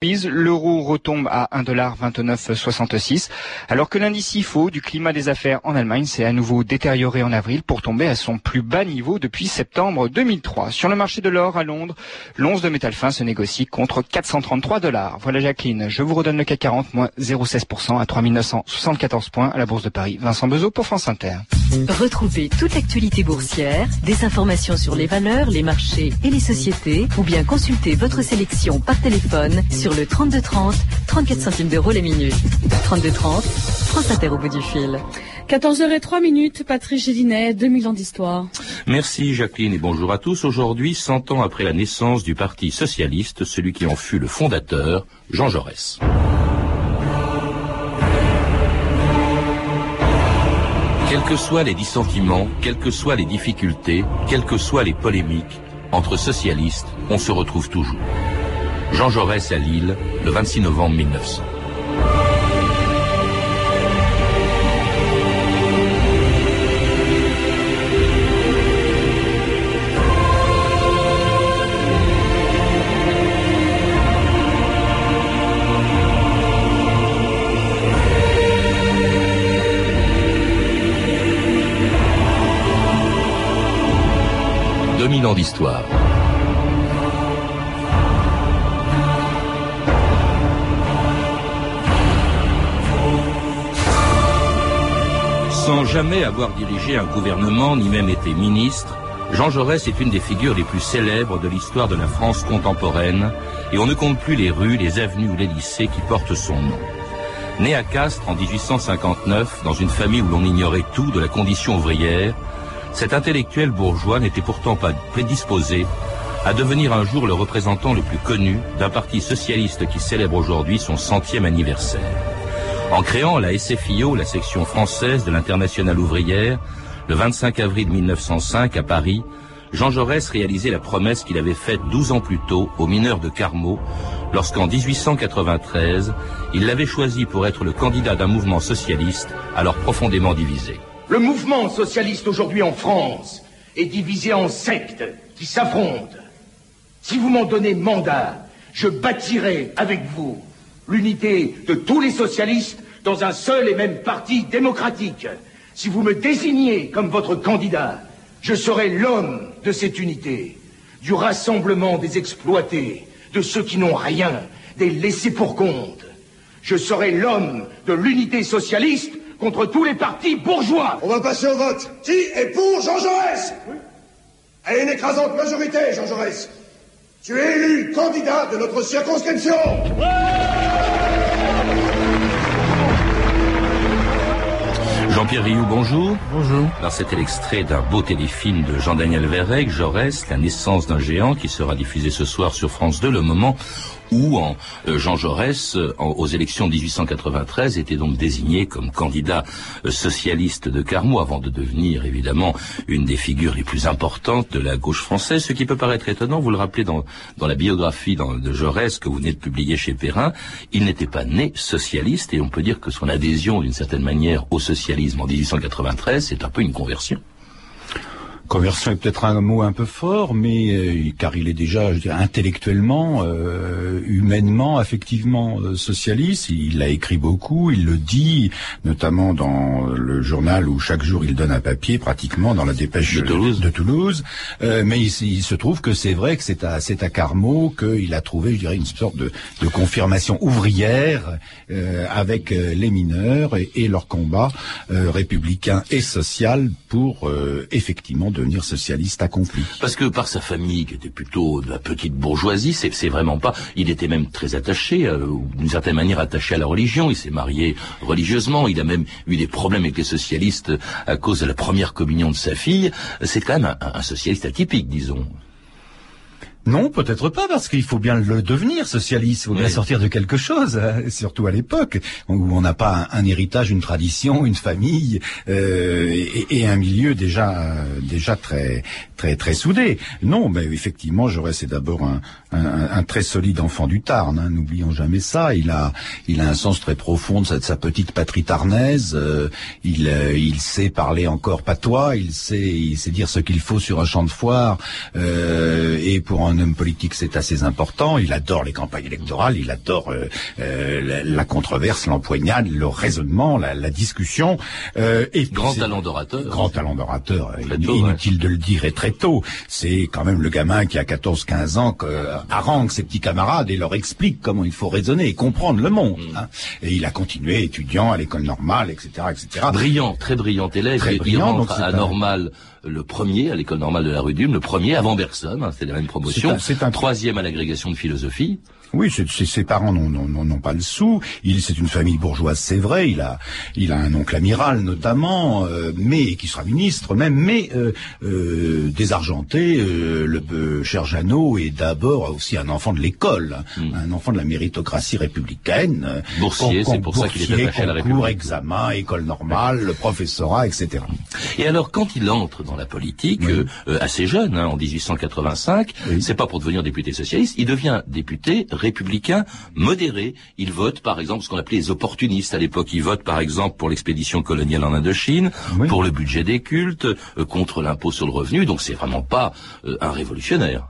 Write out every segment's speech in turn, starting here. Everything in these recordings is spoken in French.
L'euro retombe à 1,2966 alors que l'indice IFO du climat des affaires en Allemagne s'est à nouveau détérioré en avril pour tomber à son plus bas niveau depuis septembre 2003. Sur le marché de l'or à Londres, l'once de métal fin se négocie contre 433 dollars. Voilà Jacqueline, je vous redonne le CAC 40, moins 0,16% à 3974 points à la Bourse de Paris. Vincent Bezot pour France Inter. Retrouvez toute l'actualité boursière, des informations sur les valeurs, les marchés et les sociétés ou bien consultez votre sélection par téléphone sur le 3230, 34 centimes d'euros les minutes. 3230, France Inter au bout du fil. 14h03 minutes, Patrice Gélinet, 2000 ans d'histoire. Merci Jacqueline et bonjour à tous. Aujourd'hui, 100 ans après la naissance du Parti Socialiste, celui qui en fut le fondateur, Jean Jaurès. Quels que soient les dissentiments, quelles que soient les difficultés, quelles que soient les polémiques, entre socialistes, on se retrouve toujours. Jean Jaurès à Lille, le 26 novembre 1900. 2000 ans d'histoire. Sans jamais avoir dirigé un gouvernement ni même été ministre, Jean Jaurès est une des figures les plus célèbres de l'histoire de la France contemporaine et on ne compte plus les rues, les avenues ou les lycées qui portent son nom. Né à Castres en 1859, dans une famille où l'on ignorait tout de la condition ouvrière, cet intellectuel bourgeois n'était pourtant pas prédisposé à devenir un jour le représentant le plus connu d'un parti socialiste qui célèbre aujourd'hui son centième anniversaire. En créant la SFIO, la section française de l'Internationale ouvrière, le 25 avril 1905 à Paris, Jean Jaurès réalisait la promesse qu'il avait faite 12 ans plus tôt aux mineurs de Carmaux, lorsqu'en 1893, il l'avait choisi pour être le candidat d'un mouvement socialiste alors profondément divisé. Le mouvement socialiste aujourd'hui en France est divisé en sectes qui s'affrontent. Si vous m'en donnez mandat, je bâtirai avec vous l'unité de tous les socialistes dans un seul et même parti démocratique. Si vous me désignez comme votre candidat, je serai l'homme de cette unité, du rassemblement des exploités, de ceux qui n'ont rien, des laissés pour compte. Je serai l'homme de l'unité socialiste contre tous les partis bourgeois. On va passer au vote. Qui est pour Jean Jaurès? À une écrasante majorité, Jean Jaurès. Tu es élu candidat de notre circonscription. Jean-Pierre Rioux, bonjour. Bonjour. Alors c'était l'extrait d'un beau téléfilm de Jean-Daniel Verrec, Jaurès, La naissance d'un géant, qui sera diffusé ce soir sur France 2, le moment où en, euh, Jean Jaurès, euh, aux élections de 1893, était donc désigné comme candidat euh, socialiste de Carmaux, avant de devenir évidemment une des figures les plus importantes de la gauche française. Ce qui peut paraître étonnant, vous le rappelez dans, dans la biographie de Jaurès que vous venez de publier chez Perrin, il n'était pas né socialiste, et on peut dire que son adhésion d'une certaine manière au socialisme en 1893, c'est un peu une conversion. Conversion est peut-être un mot un peu fort, mais euh, car il est déjà je dirais, intellectuellement, euh, humainement, affectivement euh, socialiste. Il a écrit beaucoup, il le dit, notamment dans le journal où chaque jour il donne un papier, pratiquement dans la dépêche de Toulouse. De Toulouse. mais il, se trouve que c'est vrai que c'est à c'est à Carmaux qu'il a trouvé, je dirais, une sorte de, de confirmation ouvrière avec les mineurs et, et leur combat républicain et social pour effectivement devenir socialiste accompli. Parce que par sa famille, qui était plutôt de la petite bourgeoisie, c'est vraiment pas. Il était même très attaché, euh, d'une certaine manière attaché à la religion. Il s'est marié religieusement. Il a même eu des problèmes avec les socialistes à cause de la première communion de sa fille. C'est quand même un socialiste atypique, disons. Non, peut-être pas, parce qu'il faut bien le devenir socialiste, il faut bien sortir de quelque chose, hein, surtout à l'époque où on n'a pas un, héritage, une tradition, une famille euh, et, un milieu déjà déjà très très très soudé. Non, mais effectivement, j'aurais c'est d'abord un, un, très solide enfant du Tarn. Hein, N'oublions jamais ça. Il a il a un sens très profond de sa, petite patrie tarnaise. Euh, il euh, il sait parler encore patois. Il sait il sait dire ce qu'il faut sur un champ de foire et pour en un homme politique, c'est assez important. Il adore les campagnes électorales, il adore euh, euh, la, controverse, l'empoignade, le raisonnement, la, la discussion. Euh, et grand talent d'orateur. Grand talent d'orateur. Inutile de le dire et très tôt. C'est quand même le gamin qui a 14-15 ans harangue ses petits camarades et leur explique comment il faut raisonner et comprendre le monde. Mm. Hein. Et il a continué étudiant à l'école normale, etc., etc. Brillant, très brillant élève. Très brillant, il rentre à normal le premier à l'école normale de la rue d'Ulm, le premier avant Bergson, hein, c'est la même promotion. C'est un, troisième à l'agrégation de philosophie. Oui, ses parents n'ont pas le sou. Il c'est une famille bourgeoise, c'est vrai. Il a il a un oncle amiral notamment, euh, mais qui sera ministre même, mais euh, euh, désargenté. le cher Jeannot est d'abord aussi un enfant de l'école, hmm. un enfant de la méritocratie républicaine. Boursier, c'est pour ça qu'il est attaché à la République. examen, école normale, le professorat, etc. Et alors, quand il entre dans la politique, assez jeune, hein, en 1885, c'est pas pour devenir député socialiste, il devient député républicain modéré. Il vote, par exemple, ce qu'on appelait les opportunistes à l'époque. Il vote, par exemple, pour l'expédition coloniale en Indochine, pour le budget des cultes, euh, contre l'impôt sur le revenu. Donc c'est vraiment pas euh, un révolutionnaire.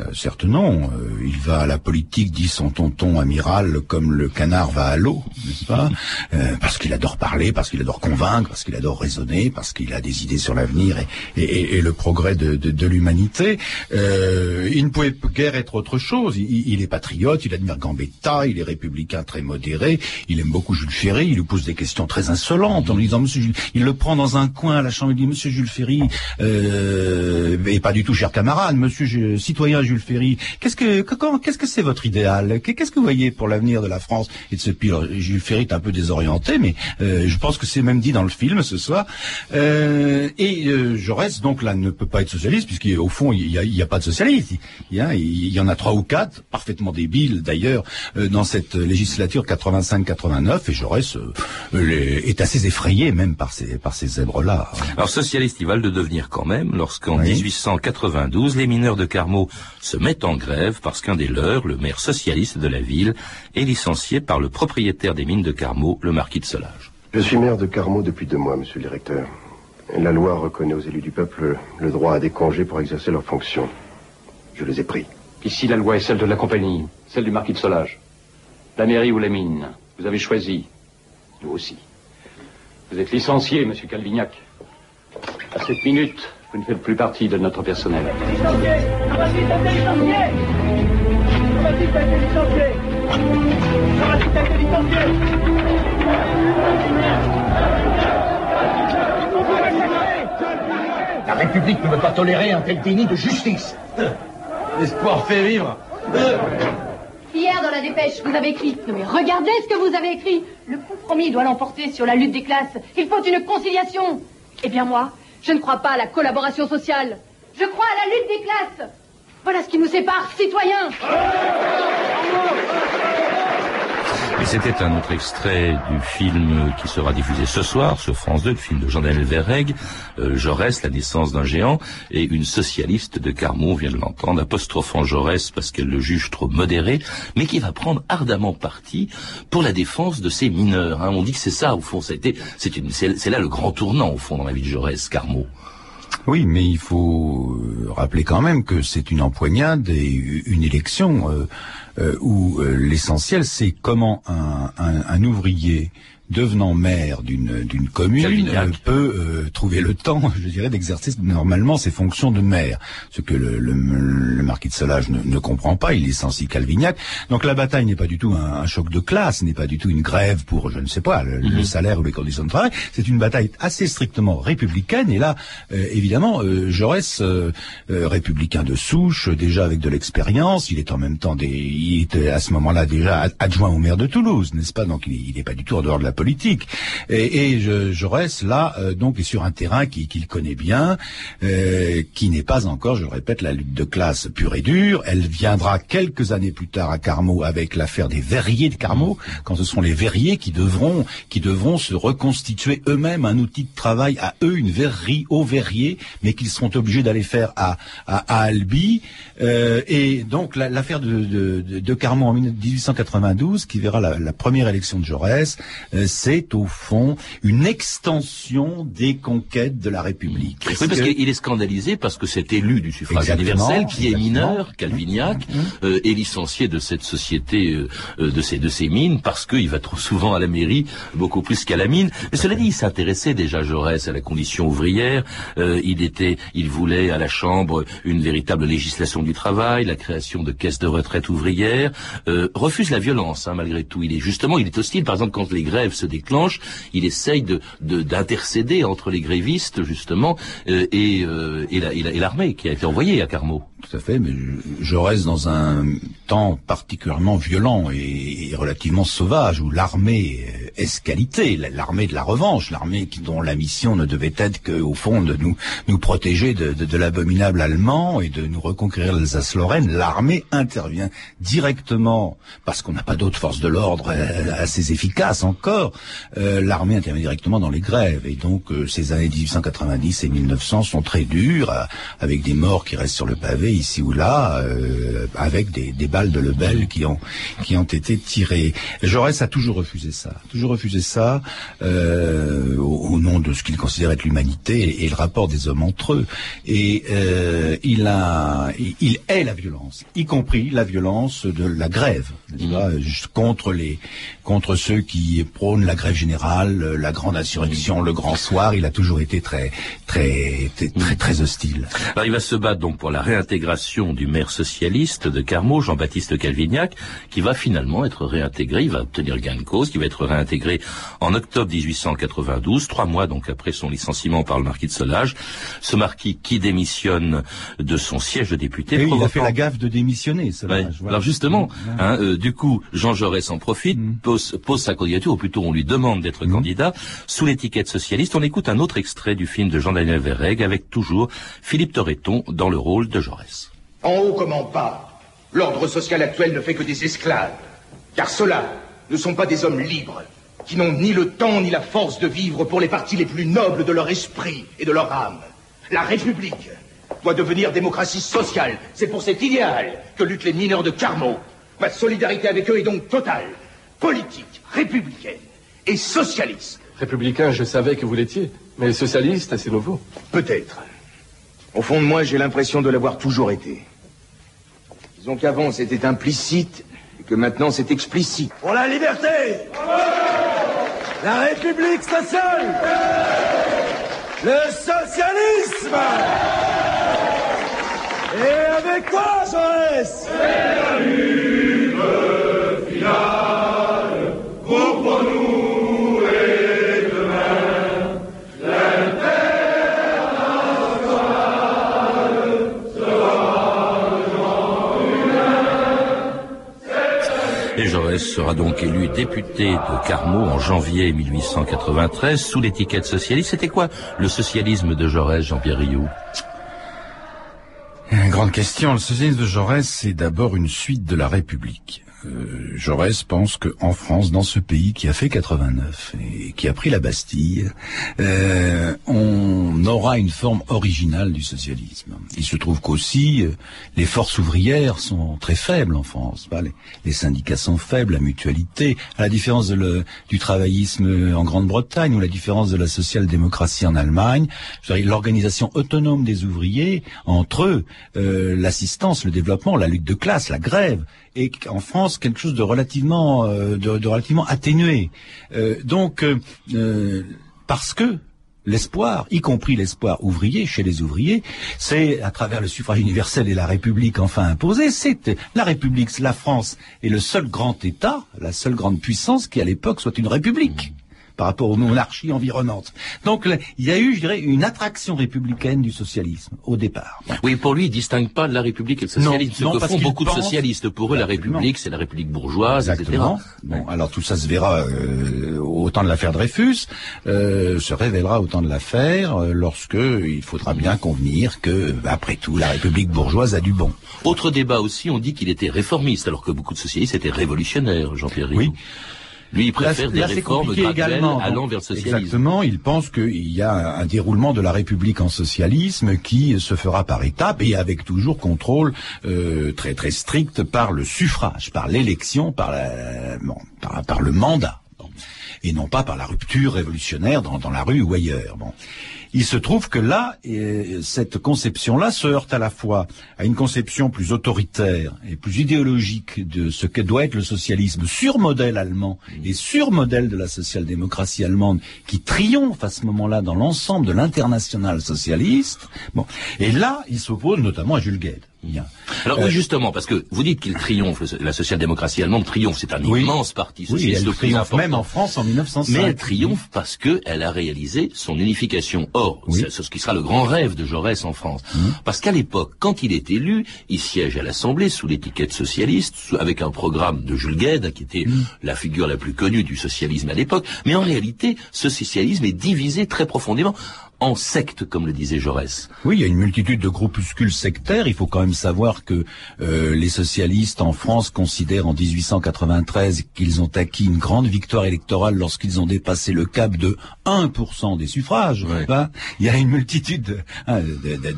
Euh, certes non, euh, il va à la politique, dit son tonton amiral, comme le canard va à l'eau, n'est-ce pas? Euh, Parce qu'il adore parler, parce qu'il adore convaincre, parce qu'il adore raisonner, parce qu'il a des idées sur l'avenir et, le progrès de, l'humanité. il ne pouvait guère être autre chose. Il, est patriote, il admire Gambetta, il est républicain très modéré, il aime beaucoup Jules Ferry, il lui pose des questions très insolentes en lui disant Monsieur Jules, il le prend dans un coin à la chambre, il dit Monsieur Jules Ferry, et pas du tout cher camarade, Monsieur citoyen Jules Ferry. Qu'est-ce que qu'est-ce que c'est votre idéal? Qu'est-ce que vous voyez pour l'avenir de la France? Et de ce pays Jules Ferry est un peu désorienté, mais euh, je pense que c'est même dit dans le film ce soir. Euh, et euh, Jaurès donc là ne peut pas être socialiste puisqu'au fond il n'y a, y a, pas de socialiste. Il y, a, il y en a trois ou quatre, parfaitement débiles d'ailleurs, euh, dans cette législature 85-89. Et Jaurès est assez effrayé même par ces par ces zèbres-là. Alors socialiste, il va le devenir quand même lorsqu'en 1892 les mineurs de Carmaux se mettent en grève parce qu'un des leurs, le maire socialiste de la ville, est licencié par le propriétaire des mines de Carmaux, le marquis de Solage. Je suis maire de Carmaux depuis deux mois, monsieur le directeur. La loi reconnaît aux élus du peuple le droit à des congés pour exercer leurs fonctions. Je les ai pris. Ici, la loi est celle de la compagnie, celle du marquis de Solage. La mairie ou les mines, vous avez choisi. Nous aussi. Vous êtes licencié, monsieur Calvignac. À cette minute, vous ne faites plus partie de notre personnel. La République ne veut pas tolérer un tel déni de justice. L'espoir fait vivre. Hier, dans la dépêche, vous avez écrit. Non, mais regardez ce que vous avez écrit. Le compromis doit l'emporter sur la lutte des classes. Il faut une conciliation. Eh bien, moi, je ne crois pas à la collaboration sociale. Je crois à la lutte des classes. Voilà ce qui nous sépare, citoyens. C'était un autre extrait du film qui sera diffusé ce soir sur France 2, le film de Jean-Daniel Verreg, euh, Jaurès, la naissance d'un géant, et une socialiste de Carmont vient de l'entendre, apostrophant Jaurès parce qu'elle le juge trop modéré, mais qui va prendre ardemment parti pour la défense de ces mineurs. Hein. On dit que c'est ça, au fond, ça c'est, là le grand tournant, au fond, dans la vie de Jaurès, Carmont. Oui, mais il faut rappeler quand même que c'est une empoignade et une élection. Euh, où euh, l'essentiel c'est comment un, un ouvrier devenant maire d'une d'une commune euh, peut euh, trouver le temps, je dirais, d'exercer normalement ses fonctions de maire. Ce que le, le, le marquis de Solage ne, ne, comprend pas, il licencie Calvignac. Donc la bataille n'est pas du tout un, un choc de classe, n'est pas du tout une grève pour, je ne sais pas, le, mhm. salaire ou les conditions de travail. C'est une bataille assez strictement républicaine. Et là, euh, évidemment, Jaurès, républicain de souche, déjà avec de l'expérience, il est en même temps des, il était à ce moment-là déjà adjoint au maire de Toulouse, n'est-ce pas? Donc il n'est pas du tout en dehors de la politique. Et, Jaurès, là, euh, donc, est sur un terrain qu'il connaît bien, euh, qui n'est pas encore, je répète, la lutte de classe pure et dure. Elle viendra quelques années plus tard à Carmaux avec l'affaire des verriers de Carmaux, quand ce sont les verriers qui devront, qui devront se reconstituer eux-mêmes un outil de travail à eux, une verrerie aux verriers, mais qu'ils seront obligés d'aller faire à, à, Albi. Euh, et donc l'affaire de, de, en 1892, qui verra la, première élection de Jaurès, c'est au fond une extension des conquêtes de la République. oui, parce qu'il est scandalisé parce que cet élu du suffrage universel, qui est mineur, Calvignac, mmh, mmh. Euh, est licencié de cette société, euh, euh, de ces de ces mines, parce qu'il va trop souvent à la mairie, beaucoup plus qu'à la mine. Mais cela dit, il s'intéressait déjà Jaurès à la condition ouvrière. il était, il voulait à la Chambre une véritable législation du travail, la création de caisses de retraite ouvrières. refuse la violence, hein, malgré tout. Il est justement, il est hostile. Par exemple, quand les grèves se déclenchent, il essaye de d'intercéder entre les grévistes justement et, et l'armée qui a été envoyée à Carmaux. Tout à fait, mais je, reste dans un temps particulièrement violent et, relativement sauvage où l'armée est qualité, l'armée de la revanche, l'armée dont la mission ne devait être qu'au fond de nous nous protéger de, l'abominable allemand et de nous reconquérir l'Alsace-Lorraine. L'armée intervient directement parce qu'on n'a pas d'autres forces de l'ordre euh, assez efficaces encore. Euh, l'armée intervient directement dans les grèves et donc euh, ces années 1890 et 1900 sont très dures avec des morts qui restent sur le pavé ici ou là, euh, avec des, des, balles de Lebel qui ont qui ont été tirées. Jaurès a toujours refusé ça, toujours refusé ça euh, au, nom de ce qu'il considère être l'humanité et, le rapport des hommes entre eux. Et euh, il a, il est la violence, y compris la violence de la grève, contre les contre ceux qui prônent la grève générale, la grande insurrection, le grand soir. Il a toujours été très très très très, très hostile. Alors il va se battre donc pour la réintégration du maire socialiste de Carmaux, Jean-Baptiste Calvignac, qui va finalement être réintégré, il va obtenir gain de cause, qui va être réintégré en octobre 1892, trois mois donc après son licenciement par le marquis de Solage. Ce marquis qui démissionne de son siège de député. il a fait la gaffe de démissionner. Solage, Alors justement, hein, euh, du coup, Jean Jaurès en profite, mm. pose, pose, sa candidature, ou plutôt on lui demande d'être mm. candidat, sous l'étiquette socialiste. On écoute un autre extrait du film de Jean-Daniel Verreg avec toujours Philippe Torreton dans le rôle de Jaurès. En haut comme en bas, l'ordre social actuel ne fait que des esclaves. Car ceux-là ne sont pas des hommes libres, qui n'ont ni le temps ni la force de vivre pour les parties les plus nobles de leur esprit et de leur âme. La République doit devenir démocratie sociale. C'est pour cet idéal que luttent les mineurs de Carmaux. Ma solidarité avec eux est donc totale, politique, républicaine et socialiste. Républicain, je savais que vous l'étiez, mais socialiste, c'est nouveau. Peut-être. Au fond de moi, j'ai l'impression de l'avoir toujours été. Disons qu'avant, c'était implicite et que maintenant, c'est explicite. Pour la liberté! La République sociale Le socialisme! Et avec quoi, Jaurès? Sera donc élu député de Carmaux en janvier 1893 sous l'étiquette socialiste. C'était quoi le socialisme de Jaurès, Jean-Pierre Rioux? Grande question. Le socialisme de Jaurès, c'est d'abord une suite de la République. Euh, Jaurès pense qu'en France, dans ce pays qui a fait 89 et qui a pris la Bastille, euh, on aura une forme originale du socialisme. Il se trouve qu'aussi euh, les forces ouvrières sont très faibles en France. les, syndicats sont faibles, la mutualité, à la différence du travaillisme en Grande-Bretagne ou la différence de la social-démocratie en Allemagne, l'organisation autonome des ouvriers entre eux, l'assistance, le développement, la lutte de classe, la grève, et en France quelque chose de relativement euh, de, relativement atténué. Euh, donc euh, parce que l'espoir, y compris l'espoir ouvrier chez les ouvriers, c'est à travers le suffrage universel et la République enfin imposée, c'est la République, la France est le seul grand État, la seule grande puissance qui à l'époque soit une République par rapport aux monarchies environnantes. Donc il y a eu, je dirais, une attraction républicaine du socialisme au départ. Oui, pour lui, il distingue pas la République et le socialisme. Non, ce que font beaucoup de socialistes. Pour eux, la République, c'est la République bourgeoise, Exactement. etc. Bon, alors tout ça se verra euh, au temps de l'affaire Dreyfus, euh, se révélera au temps de l'affaire euh, lorsque il faudra bien convenir que, après tout, la République bourgeoise a du bon. Autre débat aussi, on dit qu'il était réformiste, alors que beaucoup de socialistes étaient révolutionnaires, Jean-Pierre Oui. Lui, il préfère des réformes également, allant vers le socialisme. Exactement, il pense qu'il y a un déroulement de la République en socialisme qui se fera par étapes et avec toujours contrôle euh, très très strict par le suffrage, par l'élection, par, par, par, le mandat. et non pas par la rupture révolutionnaire dans, dans la rue ou ailleurs. Bon. Il se trouve que là, cette conception-là se heurte à la fois à une conception plus autoritaire et plus idéologique de ce que doit être le socialisme sur modèle allemand et sur modèle de la social-démocratie allemande qui triomphe à ce moment-là dans l'ensemble de l'international socialiste. Bon. Et là, il s'oppose notamment à Jules Gued. Alors oui, euh, justement, parce que vous dites qu'il triomphe, la social-démocratie allemande triomphe, c'est un immense parti socialiste. Oui, elle triomphe même en France en 1905. Mais elle triomphe parce qu'elle a réalisé son unification. Or, c'est ce qui sera le grand rêve de Jaurès en France. Hum. Parce qu'à l'époque, quand il est élu, il siège à l'Assemblée sous l'étiquette socialiste, avec un programme de Jules Gued, qui était hum. la figure la plus connue du socialisme à l'époque. Mais en réalité, ce socialisme est divisé très profondément en secte, comme le disait Jaurès. Oui, il y a une multitude de groupuscules sectaires. Il faut quand même savoir que euh, les socialistes en France considèrent en 1893 qu'ils ont acquis une grande victoire électorale lorsqu'ils ont dépassé le cap de 1% des suffrages. Ben, il y a une multitude hein,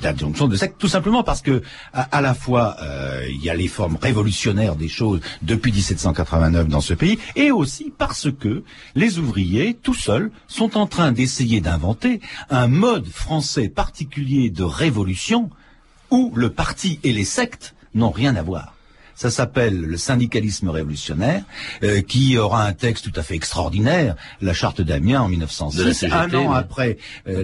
d'adjonctions de sectes, tout simplement parce que à, la fois euh, il y a les formes révolutionnaires des choses depuis 1789 dans ce pays, et aussi parce que les ouvriers, tout seuls, sont en train d'essayer d'inventer un mode français particulier de révolution où le parti et les sectes n'ont rien à voir. Ça s'appelle le syndicalisme révolutionnaire, euh, qui aura un texte tout à fait extraordinaire, la charte d'Amiens en 1906, un an après euh,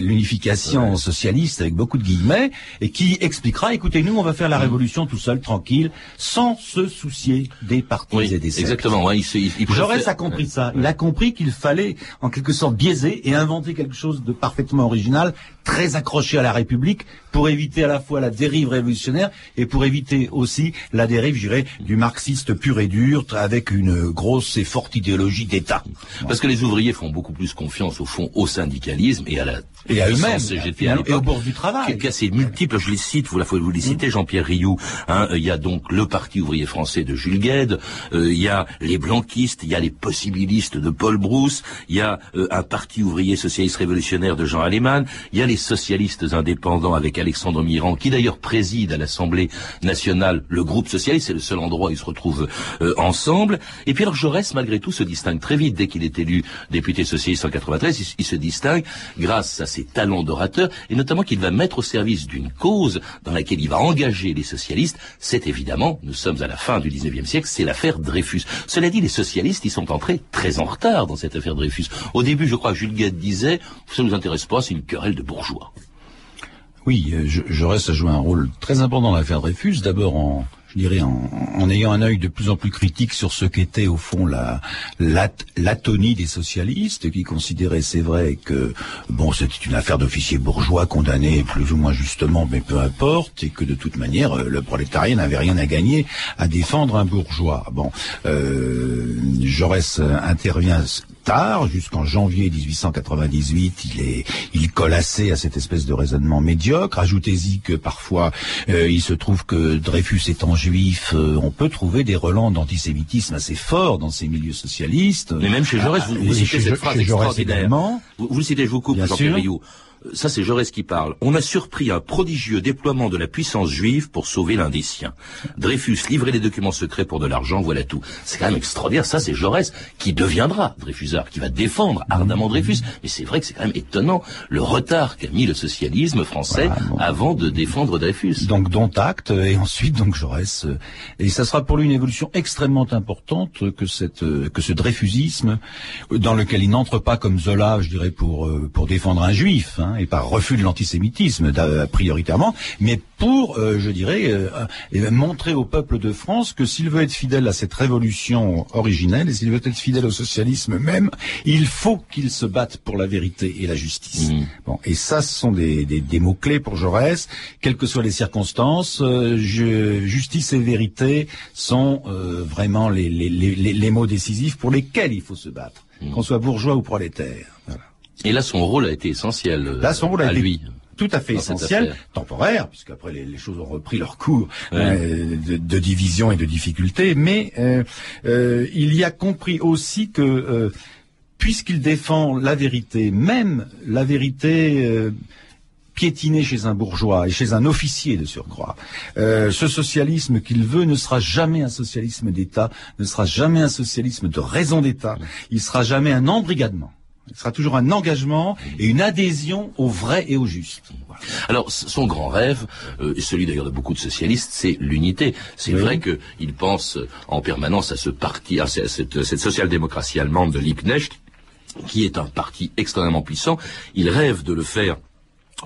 l'unification socialiste avec beaucoup de guillemets, et qui expliquera, écoutez, nous on va faire la révolution tout seul, tranquille, sans se soucier des partis et des sectes. Exactement. Ouais, il, il, Jaurès a compris ça. Il a compris qu'il fallait en quelque sorte biaiser et inventer quelque chose de parfaitement original, très accroché à la République, pour éviter à la fois la dérive révolutionnaire et pour éviter aussi la dérive, je dirais, du marxiste pur et dur avec une grosse et forte idéologie d'État. Parce que les ouvriers font beaucoup plus confiance au fond au syndicalisme et à la et à eux-mêmes et, au bord du travail. Qui, assez multiples, je les cite, vous la vous les citez, Jean-Pierre Rioux. Hein, il y a donc le Parti ouvrier français de Jules Gued, euh, il y a les blanquistes, il y a les possibilistes de Paul Brousse, il y a euh, un Parti ouvrier socialiste révolutionnaire de Jean Alemann, il y a les socialistes indépendants avec Alexandre Mirand, qui d'ailleurs préside à l'Assemblée nationale le groupe socialiste, c'est le seul endroit où ils se retrouvent euh, ensemble. Et puis alors Jaurès, malgré tout, se distingue très vite dès qu'il est élu député socialiste en 93. Il, se distingue grâce à ses talents d'orateur et notamment qu'il va mettre au service d'une cause dans laquelle il va engager les socialistes. C'est évidemment, nous sommes à la fin du 19e siècle, c'est l'affaire Dreyfus. Cela dit, les socialistes, ils sont entrés très en retard dans cette affaire Dreyfus. Au début, je crois Jules Guette disait, ça ne nous intéresse pas, c'est une querelle de bourgeois. Oui, euh, je, reste à jouer un rôle très important dans l'affaire Dreyfus, d'abord en, je dirais, en, ayant un œil de plus en plus critique sur ce qu'était au fond la l'atonie des socialistes, qui considéraient, c'est vrai, que bon, c'était une affaire d'officiers bourgeois condamnés plus ou moins justement, mais peu importe, et que de toute manière, le prolétariat n'avait rien à gagner à défendre un bourgeois. Bon, euh, intervient tard, jusqu'en janvier 1898, il est, il colle assez à cette espèce de raisonnement médiocre. Ajoutez-y que parfois, euh, il se trouve que Dreyfus étant juif, euh, on peut trouver des relents d'antisémitisme assez forts dans ces milieux socialistes. Mais même chez Jaurès, vous, vous citez cette phrase extraordinaire. Vous, vous citez, je vous coupe, Jean-Pierre ça c'est Jaurès qui parle. On a surpris un prodigieux déploiement de la puissance juive pour sauver l'un des siens. Dreyfus livrait les documents secrets pour de l'argent, voilà tout. C'est quand même extraordinaire. Ça c'est Jaurès qui deviendra Dreyfusard, qui va défendre ardemment Dreyfus. Mais c'est vrai que c'est quand même étonnant le retard qu'a mis le socialisme français avant de défendre Dreyfus. Donc dont acte et ensuite donc Jaurès euh, et ça sera pour lui une évolution extrêmement importante que cette euh, que ce Dreyfusisme dans lequel il n'entre pas comme Zola, je dirais pour euh, pour défendre un juif. Hein, et par refus de l'antisémitisme prioritairement, mais pour, euh, je dirais, euh, montrer au peuple de France que s'il veut être fidèle à cette révolution originelle et s'il veut être fidèle au socialisme même, il faut qu'il se batte pour la vérité et la justice. Mmh. Bon, et ça, ce sont des, des, mots clés pour Jaurès, quelles que soient les circonstances. Euh, justice et vérité sont vraiment les, les, les, les, mots décisifs pour lesquels il faut se battre, mmh. qu'on soit bourgeois ou prolétaire. Voilà. Et là, son rôle a été essentiel. Euh, là, son rôle a été lui. Tout à fait essentiel, temporaire, puisqu'après les, les, choses ont repris leur cours euh, de, division et de difficulté, mais euh, euh, il y a compris aussi que puisqu'il défend la vérité, même la vérité piétiné chez un bourgeois et chez un officier de surcroît. Euh, ce socialisme qu'il veut ne sera jamais un socialisme d'État, ne sera jamais un socialisme de raison d'État, il sera jamais un embrigadement. Il sera toujours un engagement et une adhésion au vrai et au juste. Alors, son grand rêve, euh, celui d'ailleurs de beaucoup de socialistes, c'est l'unité. C'est vrai qu'il pense en permanence à ce parti, à cette, cette social-démocratie allemande de Liebknecht, qui est un parti extrêmement puissant. Il rêve de le faire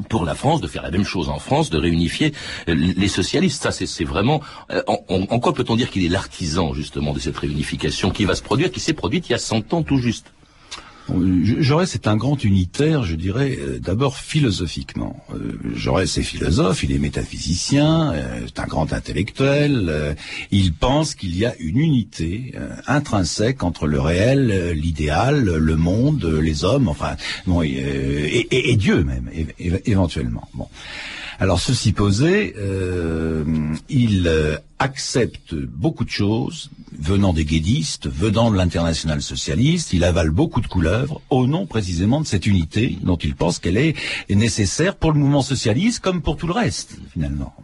pour la France, de faire la même chose en France, de réunifier euh, les socialistes. Ça, c'est vraiment... Euh, en, en quoi peut-on dire qu'il est l'artisan, justement, de cette réunification qui va se produire, qui s'est produite il y a 100 ans tout juste? Jaurès est un grand unitaire, je dirais, euh, d'abord philosophiquement. Euh, Jaurès est philosophe, il est métaphysicien, euh, c'est un grand intellectuel. il pense qu'il y a une unité intrinsèque entre le réel, l'idéal, le monde, les hommes, enfin, bon, et, Dieu même, éventuellement. Bon. Alors ceci posé, il accepte beaucoup de choses venant des guédistes, venant de l'international socialiste. Il avale beaucoup de couleuvres au nom précisément de cette unité dont il pense qu'elle est nécessaire pour le mouvement socialiste comme pour tout le reste finalement.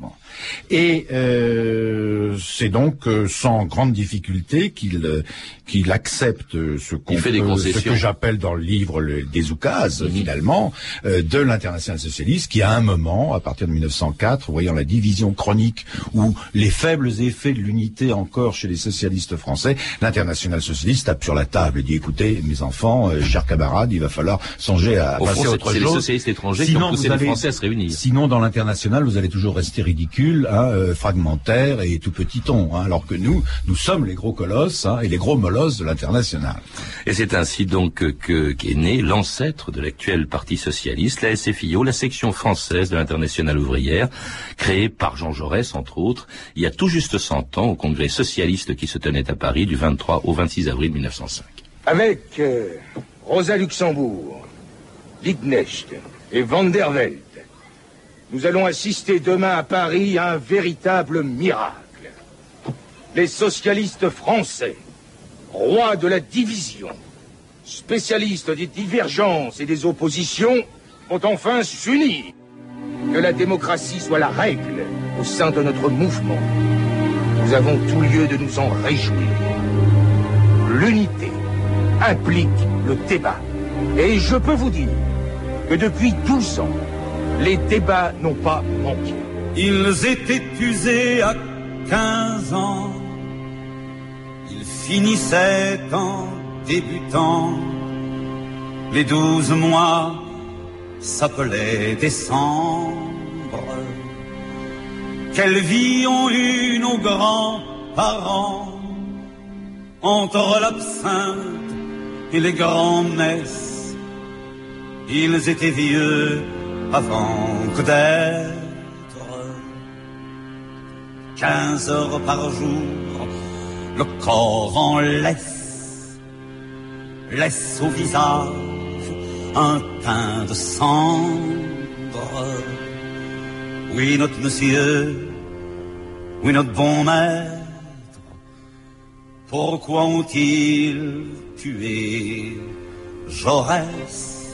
Et euh, c'est donc euh, sans grande difficulté qu'il euh, qu'il accepte ce, ce que j'appelle dans le livre des oukases finalement de l'international socialiste qui à un moment, à partir de 1904, voyant la division chronique ou les faibles effets de l'unité encore chez les socialistes français, l'international socialiste tape sur la table et dit écoutez mes enfants, chers camarades, il va falloir songer à passer à autre chose. C'est les socialistes étrangers qui ont les Français à se réunir. Sinon dans l'international vous allez toujours rester ridicule Hein, euh, fragmentaire et tout petit ton, hein, alors que nous, nous sommes les gros colosses hein, et les gros molosses de l'international. Et c'est ainsi donc que qu'est né l'ancêtre de l'actuel Parti socialiste, la SFIO, la section française de l'international ouvrière, créée par Jean Jaurès entre autres, il y a tout juste 100 ans au congrès socialiste qui se tenait à Paris du 23 au 26 avril 1905. Avec euh, Rosa Luxembourg, Liebknecht et Van der Welt, nous allons assister demain à Paris à un véritable miracle. Les socialistes français, rois de la division, spécialistes des divergences et des oppositions, vont enfin s'unir. Que la démocratie soit la règle au sein de notre mouvement. Nous avons tout lieu de nous en réjouir. L'unité implique le débat. Et je peux vous dire que depuis 12 ans, les débats n'ont pas manqué. Ils étaient usés à 15 ans. Ils finissaient en débutant. Les douze mois s'appelaient décembre. Quelle vie ont eu nos grands-parents entre l'absinthe et les grands-messes. Ils étaient vieux avant que d'être quinze heures par jour, le corps en laisse, laisse au visage un teint de cendre. Oui, notre monsieur, oui, notre bon maître, pourquoi ont-ils tué Jaurès?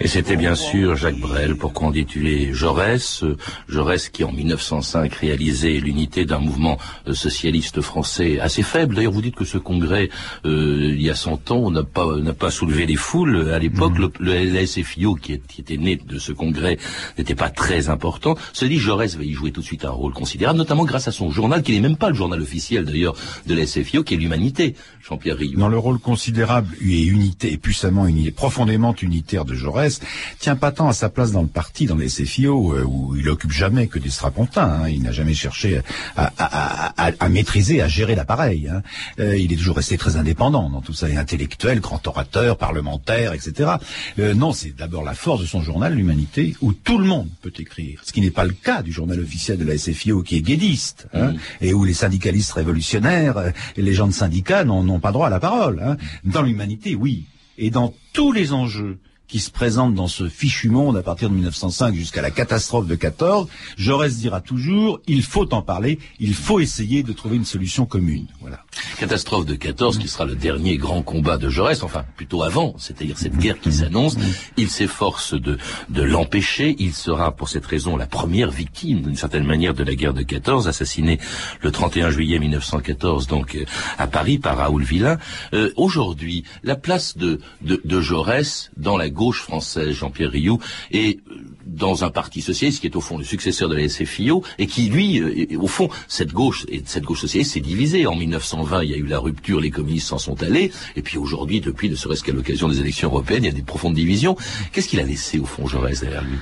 Et c'était bien sûr Jacques Brel pour constituer Jaurès, Jaurès qui en 1905 réalisait l'unité d'un mouvement euh, socialiste français assez faible. D'ailleurs, vous dites que ce congrès, euh, il y a 100 ans, n'a pas n'a pas soulevé les foules. À l'époque, mhm. le, le SFIO qui, était né de ce congrès n'était pas très important. Se dit Jaurès va y jouer tout de suite un rôle considérable, notamment grâce à son journal, qui n'est même pas le journal officiel d'ailleurs de la SFIO, qui est l'Humanité, Jean-Pierre Rioux. Dans le rôle considérable et unité, et puissamment unité, profondément unitaire de Jaurès, tient pas tant à sa place dans le parti, dans les SFIO, euh, où il occupe jamais que des strapontins. Hein. Il n'a jamais cherché à, maîtriser, à gérer l'appareil. Hein. Euh, il est toujours resté très indépendant dans tout ça, et intellectuel, grand orateur, parlementaire, etc. Euh, non, c'est d'abord la force de son journal, l'Humanité, où tout le monde peut écrire. Ce qui n'est pas le cas du journal officiel de la SFIO, qui est guédiste, hein, et où les syndicalistes révolutionnaires et les gens de syndicats n'ont pas droit à la parole. Hein. Dans l'Humanité, oui. Et dans tous les enjeux qui se présente dans ce fichu monde à partir de 1905 jusqu'à la catastrophe de 14, Jaurès dira toujours, il faut en parler, il faut essayer de trouver une solution commune. Voilà. Catastrophe de 14 qui sera le dernier grand combat de Jaurès, enfin plutôt avant, c'est-à-dire cette guerre qui s'annonce. Il s'efforce de, de l'empêcher. Il sera pour cette raison la première victime d'une certaine manière de la guerre de 14, assassiné le 31 juillet 1914 donc euh, à Paris par Raoul Villain. Euh, Aujourd'hui, la place de, de, Jaurès dans la gauche française, Jean-Pierre Rioux, est euh, dans un parti socialiste qui est au fond le successeur de la SFIO et qui lui, euh, au fond, cette gauche et cette gauche socialiste s'est divisée. En 1920, il y a eu la rupture, les communistes s'en sont allés, et puis aujourd'hui, depuis, ne serait-ce qu'à l'occasion des élections européennes, il y a des profondes divisions. Qu'est-ce qu'il a laissé au fond Jaurès derrière lui?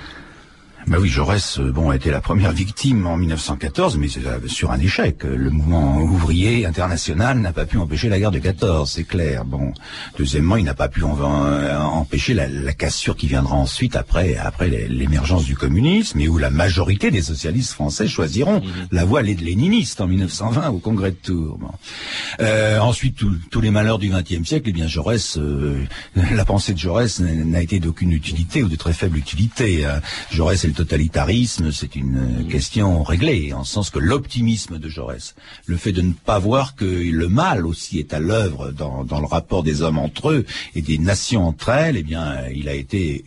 Bah oui, Jaurès, euh, bon, a été la première victime en 1914, mais euh, sur un échec. Le mouvement ouvrier international n'a pas pu empêcher la guerre de 14, c'est clair. Bon, deuxièmement, il n'a pas pu euh, empêcher la, la, cassure qui viendra ensuite après, après l'émergence du communisme, et où la majorité des socialistes français choisiront mhm. la voie léniniste en 1920 au Congrès de Tours. Bon. Euh, ensuite, tous les malheurs du XXe siècle, eh bien, Jaurès, euh, la pensée de Jaurès n'a été d'aucune utilité ou de très faible utilité. Jaurès est le totalitarisme, c'est une question réglée, en sens que l'optimisme de Jaurès, le fait de ne pas voir que le mal aussi est à l'œuvre dans, dans le rapport des hommes entre eux et des nations entre elles, eh bien, il a été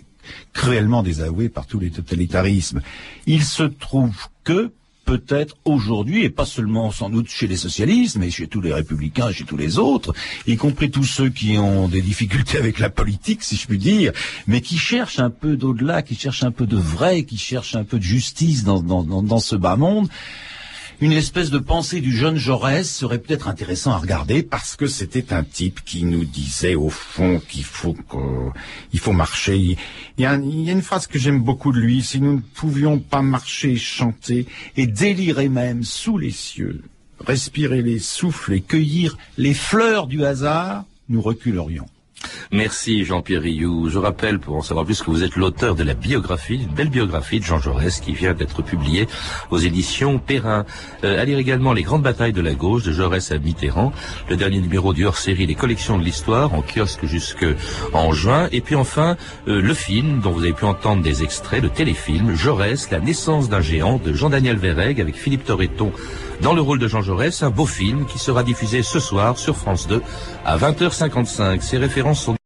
cruellement désavoué par tous les totalitarismes. Il se trouve que peut-être aujourd'hui, et pas seulement sans doute chez les socialistes, mais chez tous les républicains, chez tous les autres, y compris tous ceux qui ont des difficultés avec la politique, si je puis dire, mais qui cherchent un peu d'au-delà, qui cherchent un peu de vrai, qui cherchent un peu de justice dans, dans, dans, dans ce bas monde une espèce de pensée du jeune Jaurès serait peut-être intéressant à regarder parce que c'était un type qui nous disait au fond qu'il faut qu'il faut marcher. Il y, a, il y a une phrase que j'aime beaucoup de lui. Si nous ne pouvions pas marcher, chanter et délirer même sous les cieux, respirer les souffles et cueillir les fleurs du hasard, nous reculerions. Merci Jean-Pierre Rioux. Je rappelle, pour en savoir plus, que vous êtes l'auteur de la biographie, une belle biographie de Jean Jaurès qui vient d'être publiée aux éditions Perrin. Euh, lire également Les grandes batailles de la gauche de Jaurès à Mitterrand, le dernier numéro du hors-série Les collections de l'histoire en kiosque jusqu'en juin. Et puis enfin, euh, le film dont vous avez pu entendre des extraits, le téléfilm Jaurès, la naissance d'un géant de Jean-Daniel Verreg avec Philippe Torreton dans le rôle de Jean Jaurès, un beau film qui sera diffusé ce soir sur France 2 à 20h55. Ces références sont